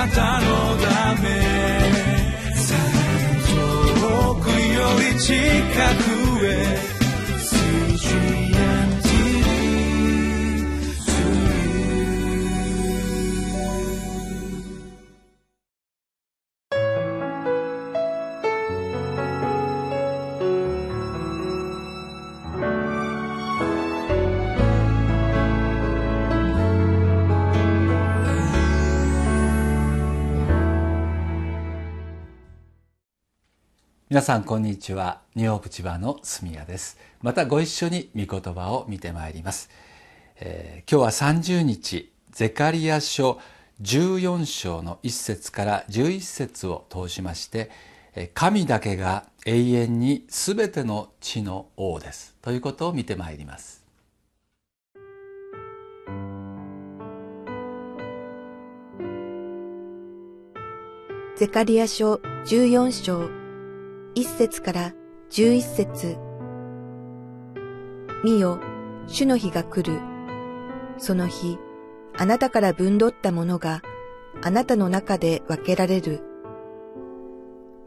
なたのため。遠くより近くへ。皆さんこんにちは。ニューヨーク千葉の住谷です。またご一緒に御言葉を見てまいります、えー、今日は30日ゼカリア書14章の1節から11節を通しまして神だけが永遠にすべての地の王です。ということを見てまいります。ゼカリア書14章一節から十一節見よ、主の日が来る。その日、あなたから分取ったものがあなたの中で分けられる。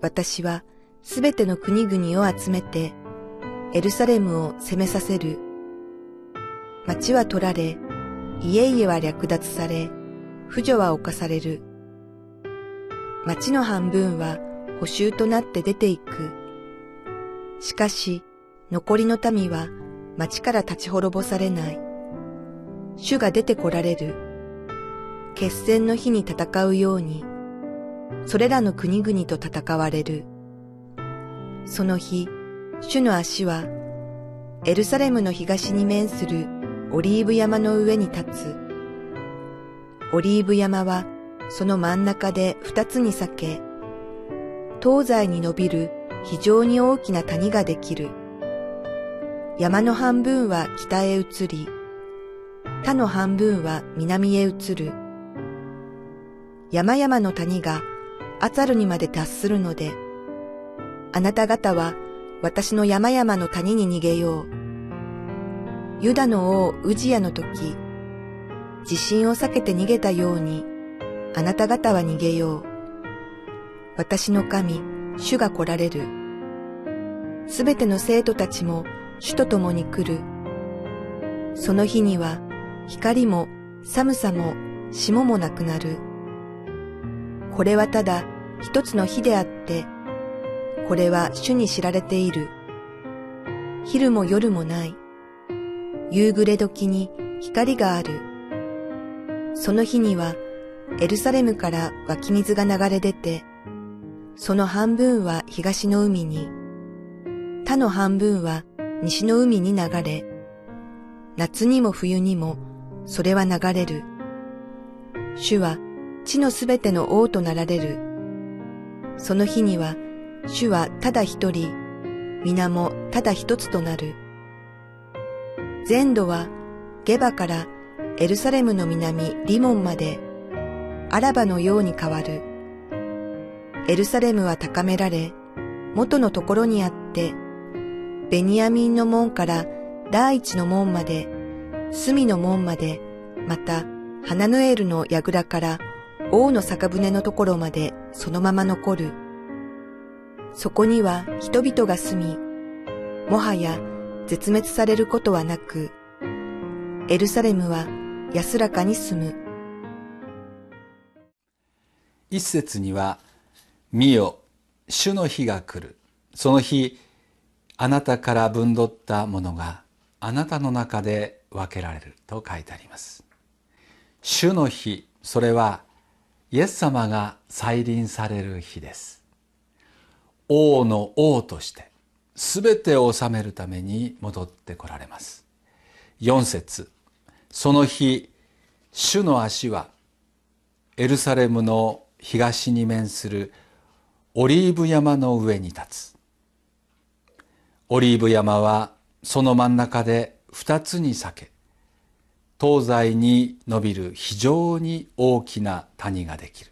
私はすべての国々を集めてエルサレムを攻めさせる。町は取られ、家々は略奪され、扶助は犯される。町の半分は補修となって出ていく。しかし、残りの民は町から立ち滅ぼされない。主が出てこられる。決戦の日に戦うように、それらの国々と戦われる。その日、主の足は、エルサレムの東に面するオリーブ山の上に立つ。オリーブ山はその真ん中で二つに裂け、東西に伸びる非常に大きな谷ができる。山の半分は北へ移り、他の半分は南へ移る。山々の谷がアツルにまで達するので、あなた方は私の山々の谷に逃げよう。ユダの王ウジヤの時、地震を避けて逃げたように、あなた方は逃げよう。私の神、主が来られる。すべての生徒たちも主と共に来る。その日には光も寒さも霜もなくなる。これはただ一つの日であって、これは主に知られている。昼も夜もない。夕暮れ時に光がある。その日にはエルサレムから湧き水が流れ出て、その半分は東の海に、他の半分は西の海に流れ、夏にも冬にもそれは流れる。主は地のすべての王となられる。その日には主はただ一人、皆もただ一つとなる。全土はゲバからエルサレムの南リモンまでアラバのように変わる。エルサレムは高められ、元のところにあって、ベニヤミンの門から第一の門まで、隅の門まで、また、ハナヌエルの櫓から王の酒舟のところまでそのまま残る。そこには人々が住み、もはや絶滅されることはなく、エルサレムは安らかに住む。一節には見よ。主の日が来る。その日あなたから分取ったものがあなたの中で分けられる。と書いてあります。主の日それはイエス様が再臨される日です。王の王として全てを治めるために戻ってこられます。4節その日主の足はエルサレムの東に面するオリーブ山の上に立つ。オリーブ山はその真ん中で二つに裂け東西に伸びる非常に大きな谷ができる。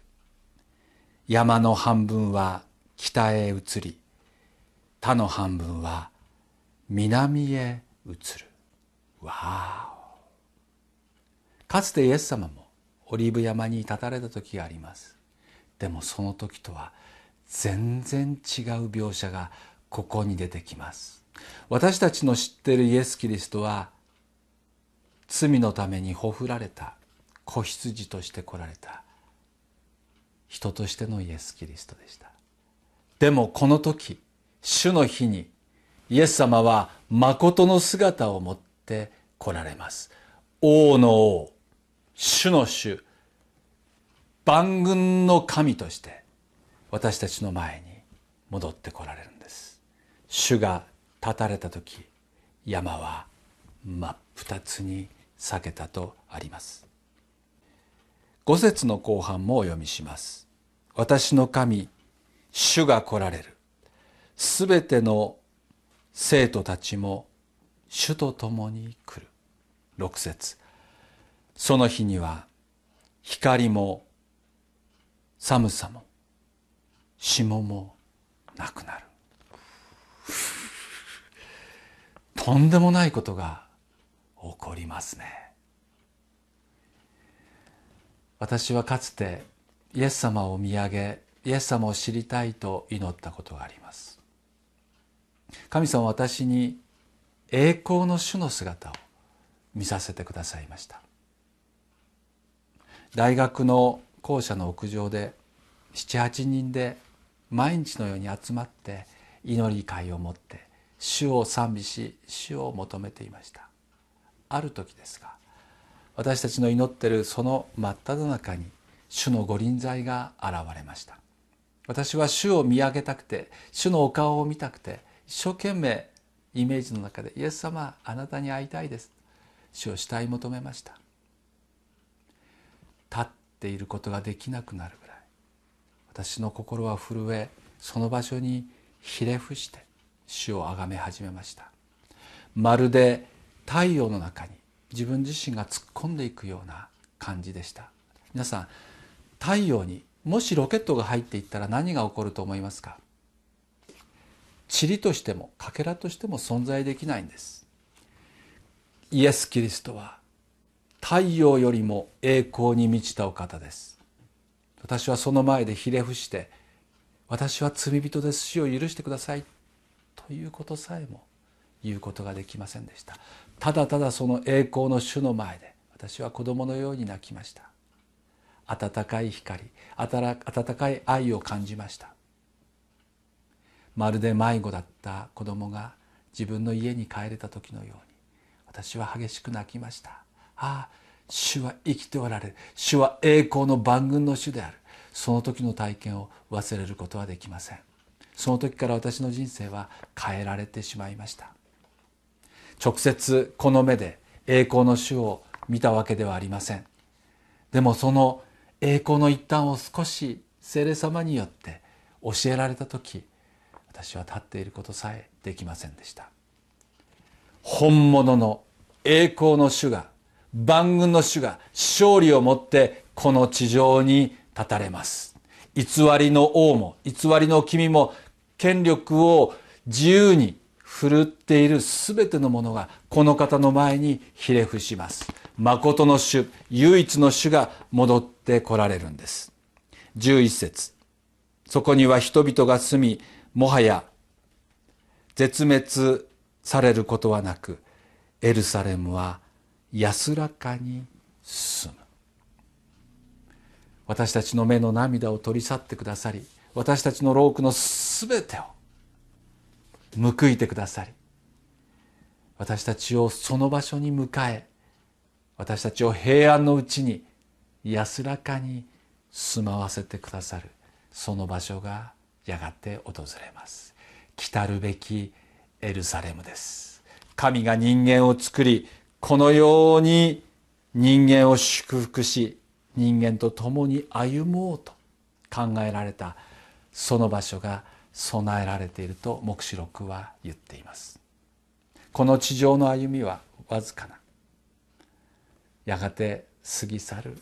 山の半分は北へ移り他の半分は南へ移る。わお。かつてイエス様もオリーブ山に立たれた時があります。でもその時とは全然違う描写がここに出てきます。私たちの知っているイエス・キリストは罪のためにほふられた子羊として来られた。人としてのイエス・キリストでした。でもこの時主の日にイエス様は誠の姿を持って来られます。王の王主の主万軍の神として私たちの前に戻ってこられるんです。主が立たれた時山は真っ二つに裂けたとあります。五節の後半もお読みします。私の神主が来られる。すべての生徒たちも主と共に来る。六節。その日には光も寒さも霜もなくなる。とんでもないことが起こりますね。私はかつてイエス様を見上げイエス様を知りたいと祈ったことがあります。神様は私に栄光の主の姿を見させてくださいました。大学の校舎の屋上で78人で毎日のように集まって祈り会を持って主を賛美し主を求めていました。ある時ですが私たちの祈ってるその真っ只中に主の御臨在が現れました。私は主を見上げたくて主のお顔を見たくて一生懸命イメージの中で「イエス様あなたに会いたいです」主を慕い求めました。立っていることができなくなる。私の心は震えその場所にひれ伏して主を崇め始めました。まるで太陽の中に自分自身が突っ込んでいくような感じでした。皆さん太陽にもしロケットが入っていったら何が起こると思いますか？塵としてもかけらとしても存在できないんです。イエス・キリストは太陽よりも栄光に満ちたお方です。私はその前でひれ伏して私は罪人です死を許してくださいということさえも言うことができませんでした。ただただその栄光の主の前で私は子供のように泣きました。温かい光温かい愛を感じました。まるで迷子だった子供が自分の家に帰れた時のように私は激しく泣きました。ああ主は生きておられる主は栄光の万軍の主である。その時の体験を忘れることはできません。その時から私の人生は変えられてしまいました。直接この目で栄光の主を見たわけではありません。でもその栄光の一端を少し聖霊様によって教えられた時私は立っていることさえできませんでした。本物の栄光の主が万軍の主が勝利をもってこの地上に立たれます。偽りの王も偽りの君も権力を自由に振るっている全てのものがこの方の前にひれ伏します。誠の主唯一の主が戻ってこられるんです。11節。そこには人々が住みもはや絶滅されることはなくエルサレムは安らかに住む。私たちの目の涙を取り去ってくださり私たちの労苦のすべてを報いてくださり私たちをその場所に迎え私たちを平安のうちに安らかに住まわせてくださるその場所がやがて訪れます。来るべきエルサレムです。神が人間を作りこのように人間を祝福し人間と共に歩もうと考えられたその場所が備えられていると黙示録は言っています。この地上の歩みはわずかな。やがて過ぎ去る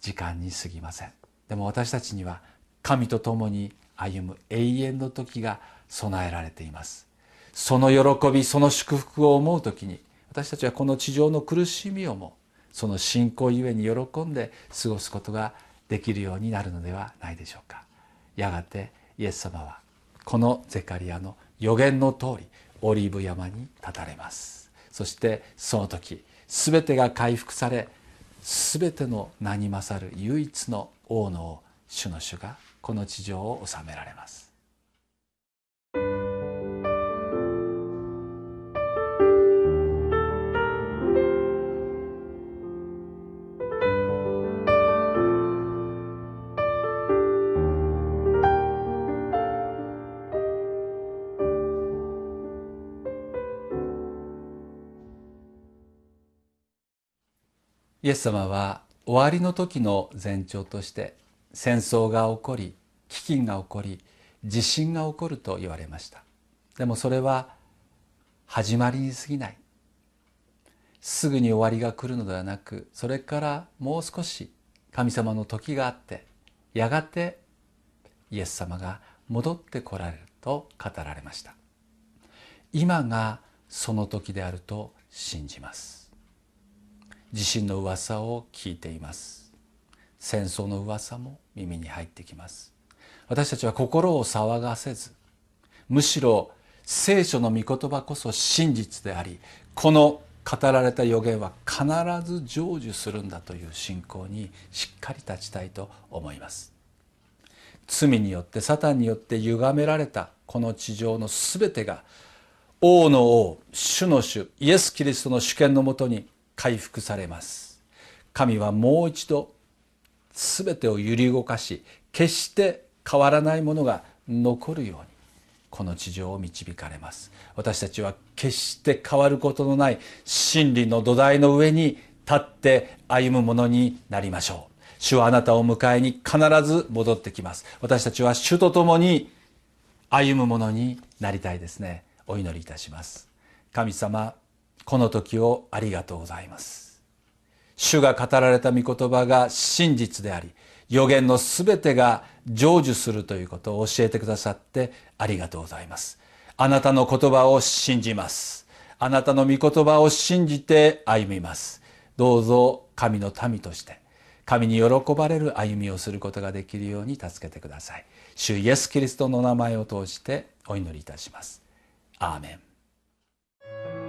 時間に過ぎません。でも私たちには神と共に歩む永遠の時が備えられています。その喜びその祝福を思う時に私たちはこの地上の苦しみをもその信仰ゆえに喜んで過ごすことができるようになるのではないでしょうか。やがてイエス様はこのゼカリアの予言の通りオリーブ山に立たれます。そしてその時全てが回復され全ての名に勝る唯一の王の王主の主がこの地上を治められます。イエス様は終わりの時の前兆として戦争が起こり飢饉が起こり地震が起こると言われました。でもそれは始まりに過ぎない。すぐに終わりが来るのではなくそれからもう少し神様の時があってやがてイエス様が戻ってこられると語られました。今がその時であると信じます。地震の噂を聞いています。戦争の噂も耳に入ってきます。私たちは心を騒がせずむしろ聖書の御言葉こそ真実でありこの語られた予言は必ず成就するんだという信仰にしっかり立ちたいと思います。罪によってサタンによって歪められたこの地上の全てが王の王主の主イエス・キリストの主権のもとに回復されます。神はもう一度全てを揺り動かし決して変わらないものが残るようにこの地上を導かれます。私たちは決して変わることのない真理の土台の上に立って歩むものになりましょう。主はあなたを迎えに必ず戻ってきます。私たちは主と共に歩むものになりたいですね。お祈りいたします。神様この時をありがとうございます。主が語られた御言葉が真実であり予言のすべてが成就するということを教えてくださってありがとうございます。あなたの言葉を信じます。あなたの御言葉を信じて歩みます。どうぞ神の民として神に喜ばれる歩みをすることができるように助けてください。主イエス・キリストの名前を通してお祈りいたします。アーメン。